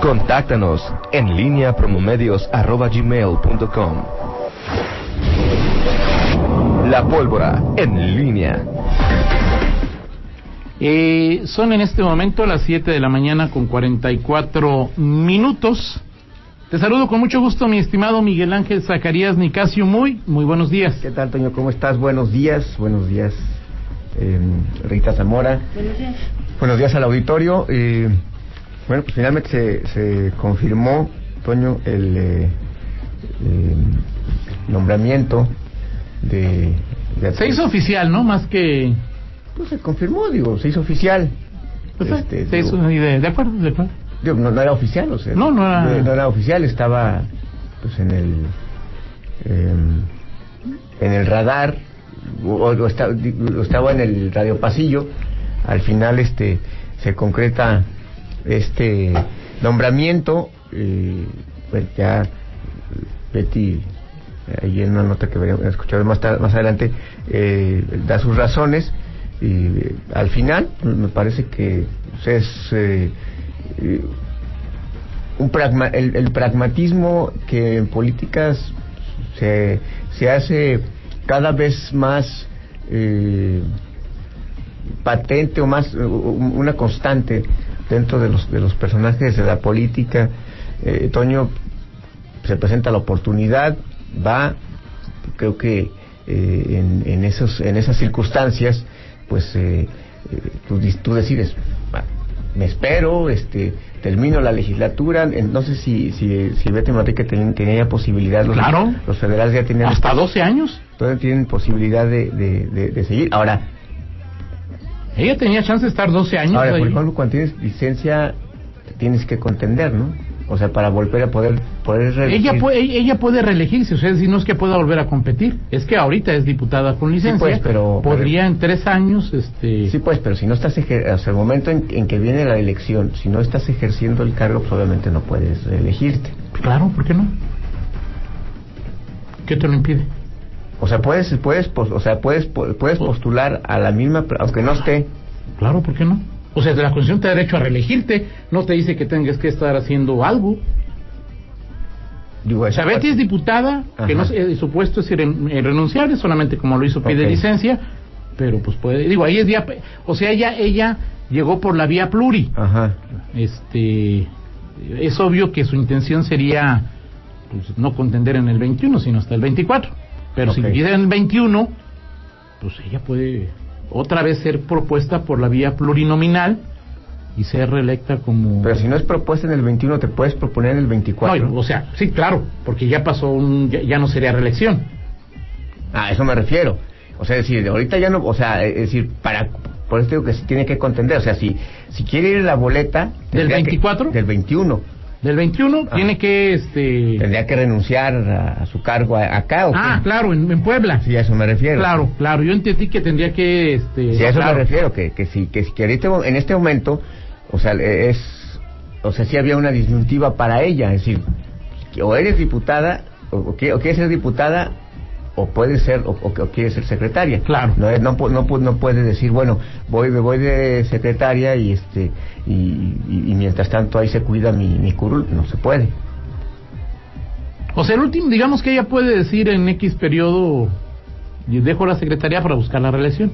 Contáctanos en línea promomedios.com. La pólvora en línea. Eh, son en este momento las 7 de la mañana con 44 minutos. Te saludo con mucho gusto, mi estimado Miguel Ángel Zacarías Nicasio. Muy, muy buenos días. ¿Qué tal, Toño? ¿Cómo estás? Buenos días. Buenos días, eh, Rita Zamora. Buenos días. Buenos días al auditorio. Eh, bueno, pues finalmente se, se confirmó, Toño, el eh, eh, nombramiento de, de... Se hizo oficial, ¿no? Más que... Pues se confirmó, digo, se hizo oficial. Pues, Este, se digo, hizo, de, de acuerdo, de acuerdo. digo, no, no era oficial, o sea. No, no era- No, era oficial, estaba pues en el... eh, en el radar, o, o o estaba en el radio pasillo. Al final este se concreta este nombramiento. pues ya Betty, ahí en una nota que escucharé más, más adelante, eh, da sus razones. Y eh, al final, me parece que pues, es eh, un pragma, el, el pragmatismo que en políticas se, se hace cada vez más patente o más una constante dentro de los de los personajes de la política eh, Toño se presenta la oportunidad va creo que eh, en, en esos en esas circunstancias pues eh, eh, tú, tú decides va, me espero este termino la legislatura en- no sé si si si Betty Manrique ten- tenía posibilidad los, Claro. los federales ya tenían Hasta 12 años. todavía tienen posibilidad de, de, de, de seguir ahora Ella tenía chance de estar 12 años ahora ahí. por ejemplo cuando tienes licencia tienes que contender no o sea para volver a poder poder Ella reelegir. puede, ella puede reelegirse, o sea, si no es que pueda volver a competir, es que ahorita es diputada con licencia, pues, pero- podría en tres años, este, Sí, pues, pero si no estás ejer- hasta el momento en, en que viene la elección, si no estás ejerciendo el cargo, pues obviamente no puedes elegirte. claro, ¿por qué no? ¿Qué te lo impide? O sea, puedes, puedes, o sea, puedes, puedes postular a la misma, aunque no esté. Claro, ¿por qué no? O sea, la Constitución te da derecho a reelegirte, no te dice que tengas que estar haciendo algo. Digo, O esa sea, Betty parte- es diputada, que no eh, su puesto es irren- eh, renunciable, solamente como lo hizo pide licencia, pero pues puede, digo, ahí es vía, o sea, ella, ella llegó por la vía pluri. Ajá. este es obvio que su intención sería pues, no contender en el 21 sino hasta el 24 pero si quisiera en el 21 pues ella puede otra vez ser propuesta por la vía plurinominal y ser reelecta como Pero si no es propuesta en el 21, te puedes proponer en el 24. No, o sea sí claro porque ya pasó un ya, ya no sería reelección Ah, a eso me refiero. O sea, decir, ahorita ya no, o sea, es decir, para, por eso digo que se tiene que contender. O sea, si, si quiere ir la boleta. ¿Del tendría que- 24? del 21. Del 21 Ah. tiene que este Tendría que renunciar a, a su cargo a- acá o ah qué? claro en, en Puebla Sí, a eso me refiero. claro claro yo entendí que tendría que este Sí, a eso claro. me refiero, que, que si que, si que ahorita, en este momento, o sea, es, o sea, sí había una disyuntiva para ella, es decir, o eres diputada, o, o quieres ser diputada, o puedes ser, o, o, o quieres ser secretaria. Claro. No, no, no, no puedes decir, bueno, voy, me voy de secretaria y este, y, y- y mientras tanto ahí se cuida mi, mi curul, no se puede. O sea, el último, digamos que ella puede decir en X periodo, dejo la secretaría para buscar la reelección.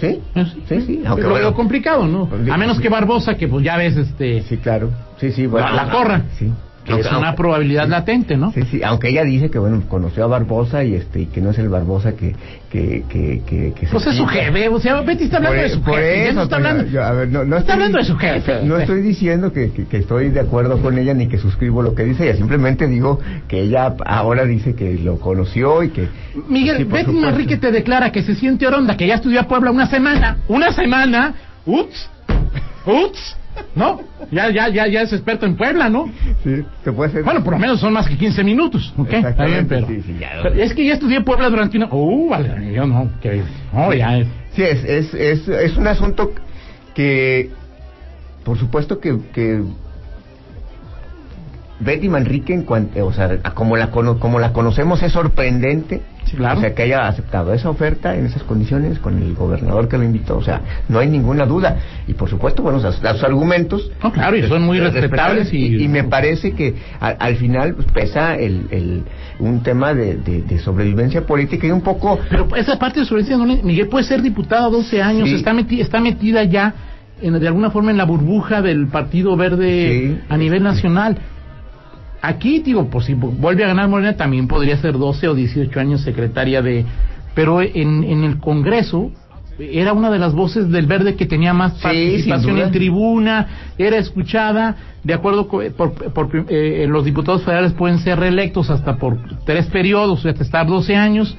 ¿Sí? Eh, Sí, sí, aunque es lo, bueno. lo complicado, ¿no? A menos sí. que Barbosa, que pues ya ves, este, Sí, claro. Sí, sí, bueno. la, la corra. Sí. Que es una probabilidad latente, ¿no? Sí, sí, aunque ella dice que bueno, conoció a Barbosa y este y que no es el Barbosa que que que que, que se Pues es su jefe, o sea, Betty está hablando Por, de su por jefe. eso, no está Toño, hablando, yo, a ver, no, no está estoy- hablando de su jefe. No estoy diciendo que, que, que estoy de acuerdo con ella ni que suscribo lo que dice ella, simplemente digo que ella ahora dice que lo conoció y que Miguel, Sí, Betty supuesto. Manrique te declara que se siente oronda, que ya estudió a Puebla una semana. Una semana. Ups. Ups. ¿No? Ya, ya, ya, ya es experto en Puebla, ¿no? sí, se puede ser Bueno, por lo menos son más que 15 minutos, ¿ok? Está bien, Exactamente, pero, sí, sí, ya. pero es que ya estudié Puebla durante una... Uh, vale, yo no, que... No, ya es... Sí, es, es, es, es un asunto que, por supuesto que, que Betty Manrique, en cuanto, o sea, como la, como la conocemos, es sorprendente. Sí, claro. O sea, que haya aceptado esa oferta en esas condiciones con el gobernador que lo invitó. O sea, no hay ninguna duda. Y por supuesto, bueno, sus, sus argumentos. No, claro, y son muy eh, respetables y- y, me parece que a- al final pues, pesa el, el, un tema de, de- de sobrevivencia política y un poco. Pero esa parte de sobrevivencia, no le- Miguel puede ser diputado 12 años, Sí. está, meti- está metida ya en, de alguna forma en la burbuja del Partido Verde Sí. a nivel nacional. Aquí, digo, pues si vuelve a ganar Morena, también podría ser 12 o 18 años secretaria de... Pero en, en el Congreso era una de las voces del Verde que tenía más Sí, participación en tribuna, era escuchada, de acuerdo con por, por- eh, los diputados federales pueden ser reelectos hasta por tres periodos, hasta estar 12 años.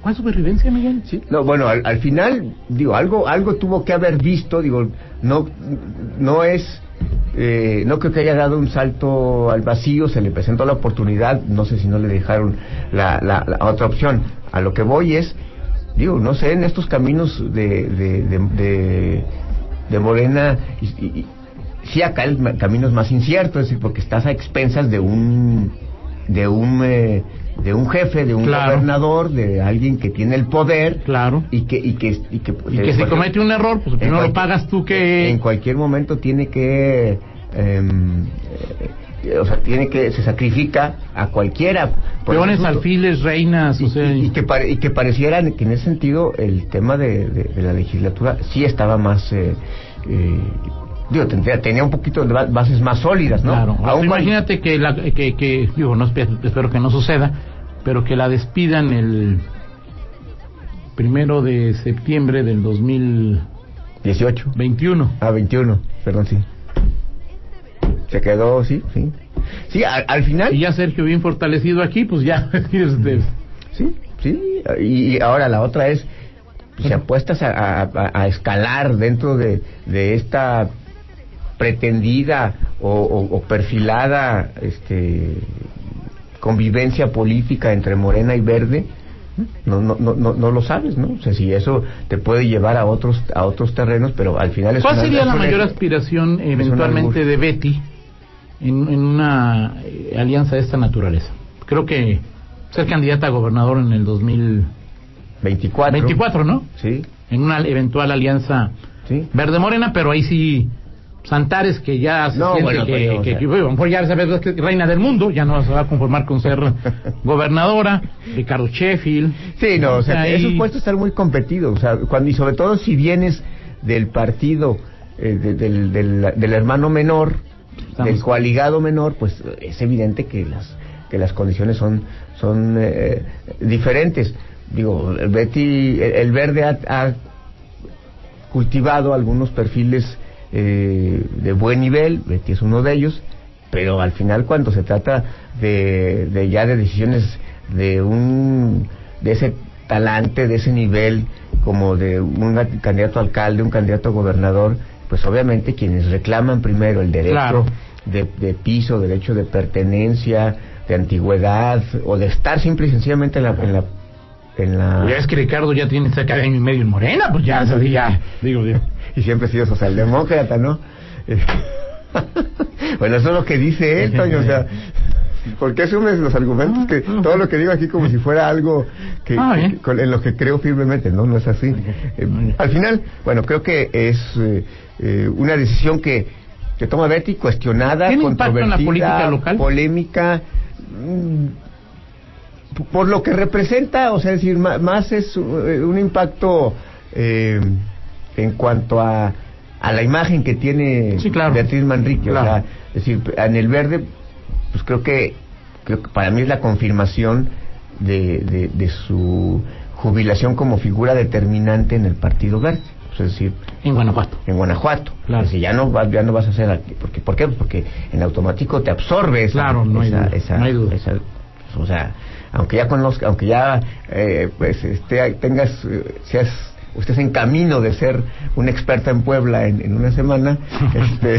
¿Cuál supervivencia, Miguel? Sí, no, bueno, al, al final, digo, algo, algo tuvo que haber visto, digo, no, no es, eh, no creo que haya dado un salto al vacío, se le presentó la oportunidad, no sé si no le dejaron la, la, la otra opción. A lo que voy es, digo, no sé, en estos caminos de, de, de, Morena, y, y- sí acá el camino es más incierto, es decir, porque estás a expensas de un, de un, eh, de un jefe, de un Claro. gobernador, de alguien que tiene el poder Claro. y que y que y que, Y que si comete un error, pues primero lo pagas tú que... en cualquier momento tiene que em, eh, o sea tiene que se sacrifica a cualquiera Peones, alfiles, reinas, y, o sea... y- y que pare- y que pareciera que en ese sentido el tema de, de- de la legislatura sí estaba más eh, eh, digo tendría, tenía un poquito de ba- bases más sólidas no Claro, cuando- imagínate que, la, que, que digo, no espe- espero que no suceda, pero que la despidan el primero de septiembre del 2021. 18 ah 21 perdón sí se quedó sí sí sí al, al final Y ya Sergio bien fortalecido aquí, pues ya. este, Sí, sí. Y, ahora la otra es, si apuestas a, a- a- a escalar dentro de, de esta pretendida o, o- o perfilada este, convivencia política entre Morena y Verde, no, no, no, no, no lo sabes, ¿no? O sea, si eso te puede llevar a otros a otros terrenos, pero al final es ¿Cuál sería la mayor aspiración eventualmente de Betty en, en una eh, alianza de esta naturaleza? Creo que ser candidata a gobernador en el 2024, 24. ¿no? Sí, En una eventual alianza sí. verde-morena, pero ahí sí Santares que ya se No, siente bueno, que, que- bueno, ya sabes que es reina del mundo, ya no se va a conformar con ser gobernadora, Ricardo Sheffield. Sí, no, o sea, Ahí- esos puestos están muy competidos, o sea, cuando, y sobre todo si vienes del partido eh, de- del, del, del hermano menor, Estamos- del coaligado menor, pues es evidente que las que las condiciones son son eh, diferentes. Digo, Betty, el, el verde ha, ha cultivado algunos perfiles eh, de buen nivel, Betty es uno de ellos, pero al final cuando se trata de, de ya de decisiones de un de ese talante, de ese nivel como de un candidato a alcalde, un candidato a gobernador, pues obviamente quienes reclaman primero el derecho Claro. de, de piso, derecho de pertenencia, de antigüedad o de estar simple y sencillamente en la en la en la Ya es que Ricardo ya tiene cerca de año y medio en Morena, pues ya, eso sí, ya, digo, digo. y siempre ha sido socialdemócrata, ¿no? Eh, bueno, eso es lo que dice él, Toño, o sea, ¿por qué asumes los argumentos que todo lo que digo aquí como si fuera algo que, Ah, con- en lo que creo firmemente, no, no es así. Eh, al final, bueno, creo que es eh, eh, una decisión que, que toma Betty cuestionada, ¿Tiene impacto en la controvertida, política local? polémica. mm, por lo que representa, o sea, es decir, ma- más es uh, un impacto eh, en cuanto a, a la imagen que tiene Sí, claro. Beatriz Manrique, Claro. o sea, es decir, en el verde, pues creo que, creo que para mí es la confirmación de, de, de su jubilación como figura determinante en el Partido Verde, sea, es decir, En Guanajuato. en Guanajuato. Claro. Decir, ya no vas, ya no vas a hacer aquí. Porque, ¿Por qué? Porque en automático te absorbe esa, Claro, no hay duda, esa- no hay duda. esa- o sea, aunque ya conozca, aunque ya eh, pues este, tengas, eh, seas, estés en camino de ser una experta en Puebla en, en una semana, este,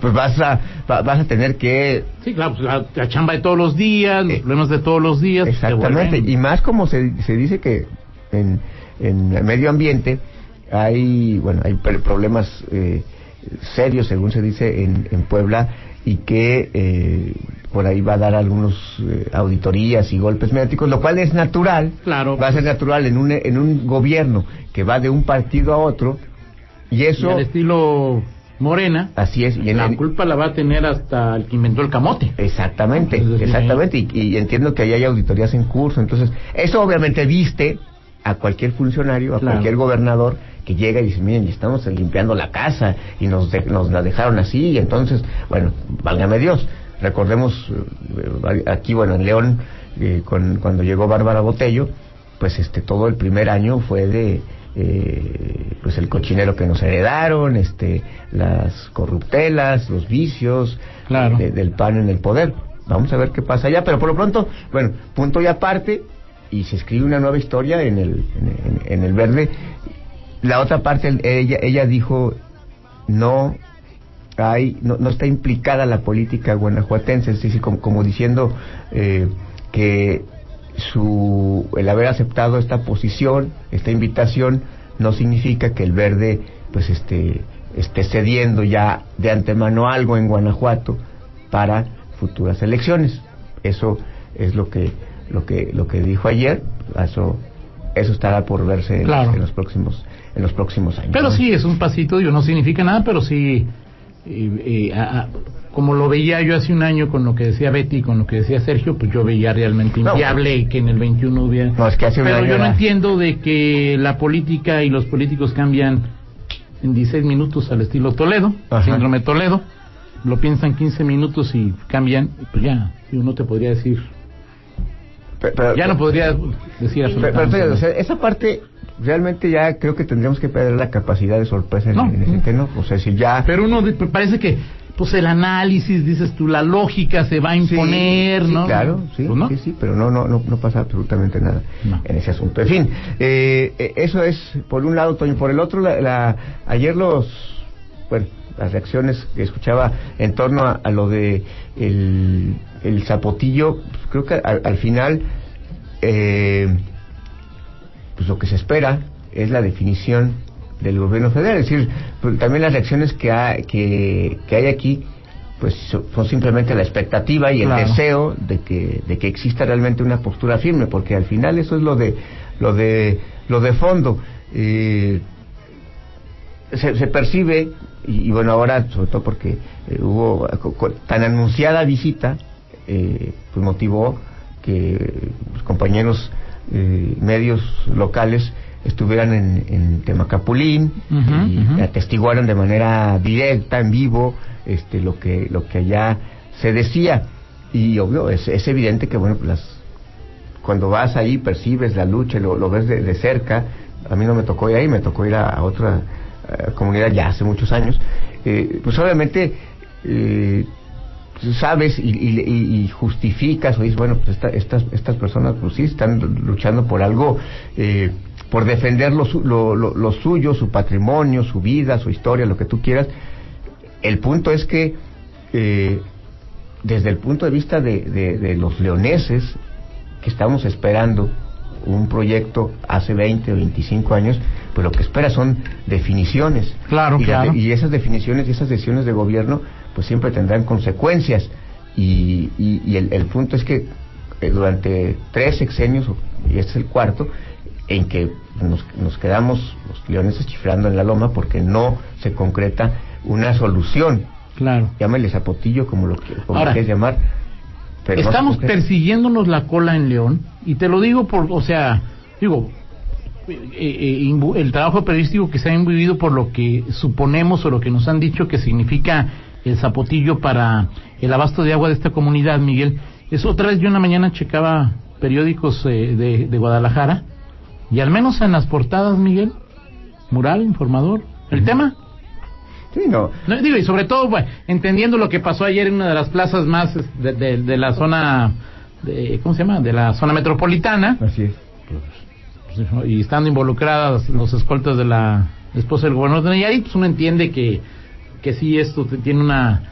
pues vas a, va- vas a tener que Sí, claro, pues la, la chamba de todos los días, los Eh, problemas de todos los días. te Exactamente, y más como se, se dice que en, en el medio ambiente hay, bueno, hay problemas eh, serios, según se dice, en, en Puebla, y que eh, por ahí va a dar algunos eh, auditorías y golpes mediáticos, lo cual es natural. Claro. Va a ser natural en un, en un gobierno que va de un partido a otro y eso... Y al estilo Morena. Así es. Y en la culpa la va a tener hasta el que inventó el camote. Exactamente, exactamente. Y, y, entiendo que ahí hay auditorías en curso. Entonces, eso obviamente viste a cualquier funcionario, a cualquier gobernador que llega y dice, miren, estamos limpiando la casa y nos, nos la dejaron así. Y entonces, bueno, válgame Dios. Recordemos eh, aquí, bueno, en León, eh, con, cuando llegó Bárbara Botello, pues este todo el primer año fue de eh, pues el cochinero que nos heredaron, este, las corruptelas, los vicios del PAN en el poder. Vamos a ver qué pasa allá, pero por lo pronto, bueno, punto y aparte, y se escribe una nueva historia en el, en, el verde. La otra parte, ella, ella dijo, no hay, no, no está implicada la política guanajuatense, es decir, como, como diciendo eh, que su, el haber aceptado esta posición, esta invitación, no significa que el verde pues este, esté cediendo ya de antemano algo en Guanajuato para futuras elecciones. Eso es lo que lo que lo que dijo ayer, eso eso estará por verse en, los próximos en los próximos años. Pero sí es un pasito, digo, no significa nada, pero sí como lo veía yo hace un año con lo que decía Betty y con lo que decía Sergio, pues yo veía realmente inviable y que en el 21 hubiera... No, es que hace Pero yo no entiendo de que la política y los políticos cambian en 16 minutos al estilo Toledo, síndrome Toledo, lo piensan 15 minutos y cambian, pues ya, uno te podría decir... ya no podría decir absolutamente pero, esa parte realmente ya creo que tendríamos que perder la capacidad de sorpresa en, en ese tema. O sea, si ya... Pero uno parece que pues el análisis, dices tú, la lógica se va a imponer, ¿no? Claro, sí, pues, sí, sí, pero no, no, no, no pasa absolutamente nada en ese asunto. En fin, eh, eh, eso es por un lado, Toño, por el otro, la, ayer los, bueno, las reacciones que escuchaba en torno a, lo de el, el zapotillo, pues, creo que al, final, eh, pues lo que se espera es la definición del gobierno federal. Es decir, pues, también las reacciones que, hay, que, hay aquí pues son simplemente la expectativa y el deseo de que de que exista realmente una postura firme porque al final eso es lo de lo de lo de fondo eh, se, percibe y, bueno ahora sobre todo porque eh, hubo tan anunciada visita eh, pues motivó que los compañeros medios locales estuvieran en, en Temacapulín y atestiguaran de manera directa, en vivo, este, lo que lo que allá se decía. Y obvio, es, es evidente que, bueno, las, cuando vas ahí percibes la lucha, lo, lo ves de, cerca. A mí no me tocó ir ahí, me tocó ir a, otra eh, comunidad ya hace muchos años. Eh, pues obviamente eh, sabes y, y, justificas o dices, bueno, pues estas, estas personas pues sí están luchando por algo eh, por defender lo, lo, suyo, su patrimonio, su vida, su historia, lo que tú quieras. El punto es que, eh, desde el punto de vista de, de, los leoneses, que estamos esperando un proyecto hace 20 o 25 años, pues lo que espera son definiciones. Claro, y, claro. y esas definiciones y esas decisiones de gobierno, pues siempre tendrán consecuencias. Y, y, el, el, punto es que eh, durante tres sexenios, y este es el cuarto, en que nos, nos quedamos los leones chiflando en la loma porque no se concreta una solución. Claro. Llámale zapotillo como lo que como quieres llamar. Pero estamos persiguiéndonos la cola en León y te lo digo por, o sea, digo, eh, eh, el trabajo periodístico que se ha vivido por lo que suponemos o lo que nos han dicho que significa el zapotillo para el abasto de agua de esta comunidad, Miguel. Es otra vez yo una mañana checaba periódicos eh, de, de Guadalajara y al menos en las portadas, Miguel, mural, informador, el tema. Sí, no. Digo, y sobre todo, entendiendo lo que pasó ayer en una de las plazas más de, de, la zona, de, ¿cómo se llama? De la zona metropolitana. Así es. Pues, y estando involucradas los escoltas de la esposa del gobernador de Nayarit, pues uno entiende que, que sí esto tiene una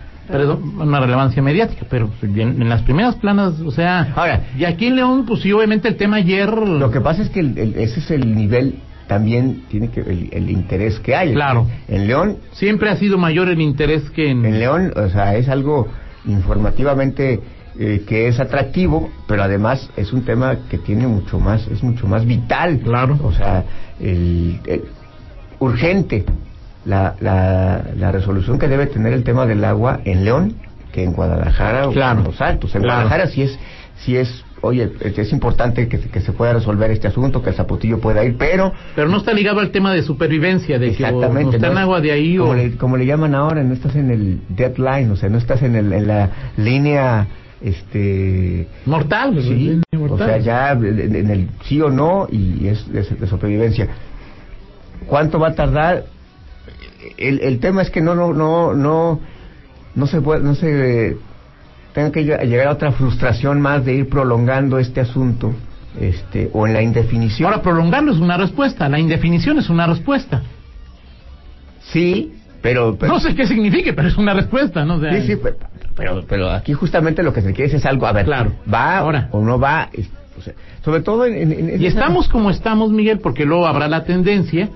una relevancia mediática, pero en, las primeras planas, o sea, ahora, y aquí en León, pues sí, obviamente el tema ayer... Lo que pasa es que ese es el nivel también tiene que el, interés que hay. Claro. En León siempre ha sido mayor el interés que en en León, o sea, es algo informativamente eh, que es atractivo, pero además es un tema que tiene mucho más, es mucho más vital. Claro. O sea, el, el- urgente la, la, la resolución que debe tener el tema del agua en León que en Guadalajara Claro. o en Los Altos. En Claro. Guadalajara sí es, sí es, oye, es, importante que, se- que se pueda resolver este asunto, que el Zapotillo pueda ir, pero Pero no está ligado al tema de supervivencia, de que o Exactamente. no está en ¿no? agua de ahí como o... le, como le llaman ahora, no estás en el deadline, o sea, no estás en, el, en la línea, este... Mortal, Sí, o sea, ya en, en el sí o no y es de, de supervivencia. ¿Cuánto va a tardar? El, el tema es que no, no, no, no, no se puede, no se tenga que lleg- llegar a otra frustración más de ir prolongando este asunto, este, o en la indefinición. Ahora, prolongarlo es una respuesta, la indefinición es una respuesta. sí, pero, pero no sé qué signifique, pero es una respuesta, ¿no? O sea, Sí, sí, pero, pero, pero aquí justamente lo que se quiere es algo, a ver, Claro. ¿va Ahora. o no va? Es- o sea, sobre todo en... en- en- Y estamos como estamos, Miguel, porque luego habrá la tendencia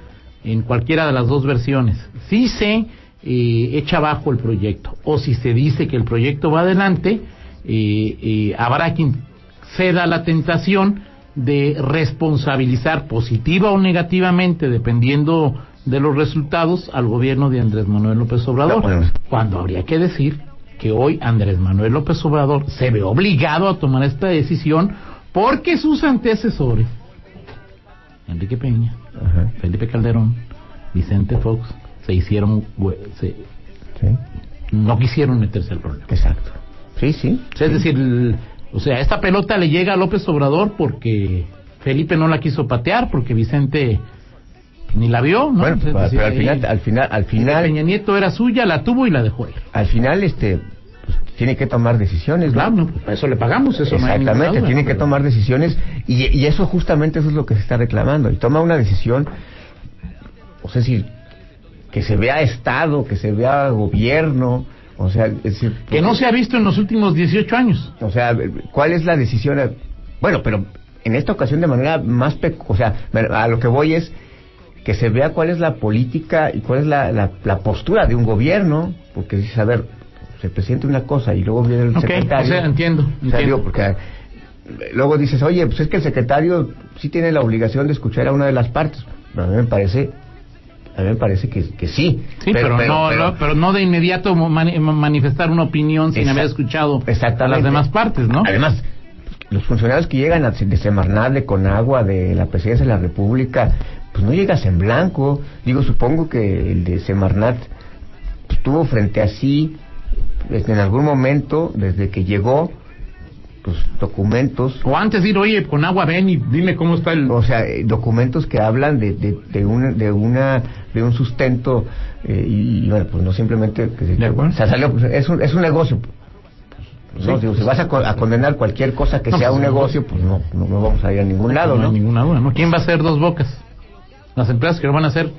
en cualquiera de las dos versiones. Si se eh, echa abajo el proyecto o si se dice que el proyecto va adelante, eh, eh, habrá quien ceda la tentación de responsabilizar positiva o negativamente, dependiendo de los resultados, al gobierno de Andrés Manuel López Obrador. Bueno. Cuando habría que decir que hoy Andrés Manuel López Obrador se ve obligado a tomar esta decisión porque sus antecesores, Enrique Peña, Ajá, Felipe Calderón, Vicente Fox, se hicieron, se- sí, no quisieron meterse al problema. exacto. Sí, sí. O sea, es decir, el- o sea, esta pelota le llega a López Obrador porque Felipe no la quiso patear, porque Vicente ni la vio, ¿no? Bueno, O sea, es pero, al final, al final, al Peña final, Nieto era suya, la tuvo y la dejó ir. al final, este, tiene que tomar decisiones. Claro, no, para eso le pagamos, eso Exactamente, tiene que tomar decisiones y, y eso justamente eso es lo que se está reclamando. Y toma una decisión, o sea, si que se vea Estado, que se vea gobierno, o sea, es decir, Que no se ha visto en los últimos 18 años. O sea, ¿cuál es la decisión? Bueno, pero en esta ocasión de manera más... O sea, a lo que voy es que se vea cuál es la política y cuál es la, la, la postura de un gobierno, porque dices, a ver, se presenta una cosa y luego viene el secretario. o sea, entiendo, O sea, entiendo. digo, porque eh, luego dices, oye, pues es que el secretario sí tiene la obligación de escuchar a una de las partes. Pero a mí me parece, a mí me parece que, que sí. Sí, pero, no, no- pero no de inmediato mani- manifestar una opinión sin haber escuchado a las demás partes, ¿no? Además, los funcionarios que llegan a, de Semarnat, de Conagua, de la Presidencia de la República, pues no llegas en blanco. Digo, supongo que el de Semarnat pues, estuvo frente a sí en algún momento, desde que llegó, pues documentos, O antes de ir, oye, con agua ven y dime cómo está el... o sea, eh, documentos que hablan de, de, de, una, de, una, de un sustento eh, y, bueno, pues no simplemente que se, De acuerdo. o sea, salió, pues, es, un, es un negocio. Pues, no, digo, pues, si vas a, co- a condenar cualquier cosa que No, sea pues, un negocio, pues no, no, no vamos a ir a ningún lado, no ¿no? hay ninguna duda, ¿no? ¿Quién va a hacer dos bocas? ¿Las empresas que lo van a hacer?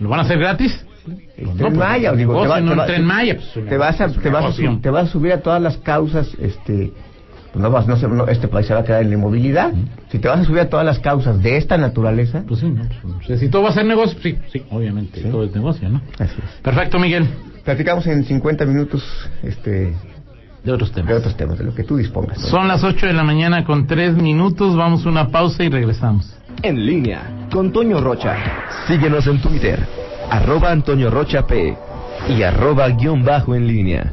¿Lo van a hacer gratis? El Tren pues, Maya, digo, negocio, te, va- no te va- Tren Maya, pues, te vas a, te vas a, te vas a subir a todas las causas, este, pues no vas, no no, este país se va a quedar en la inmovilidad. Si te vas a subir a todas las causas de esta naturaleza, Pues sí, ¿no? Pues, si todo va a ser negocio, sí, sí, obviamente, Sí. todo es negocio, ¿no? así es. Perfecto, Miguel. Platicamos en 50 minutos, este, De otros de temas. otros temas, de lo que tú dispongas. ¿no? Son las 8 de la mañana con 3 minutos, vamos a una pausa y regresamos. En línea con Toño Rocha. Síguenos en Twitter, arroba Antonio Rocha P y arroba guion bajo en línea.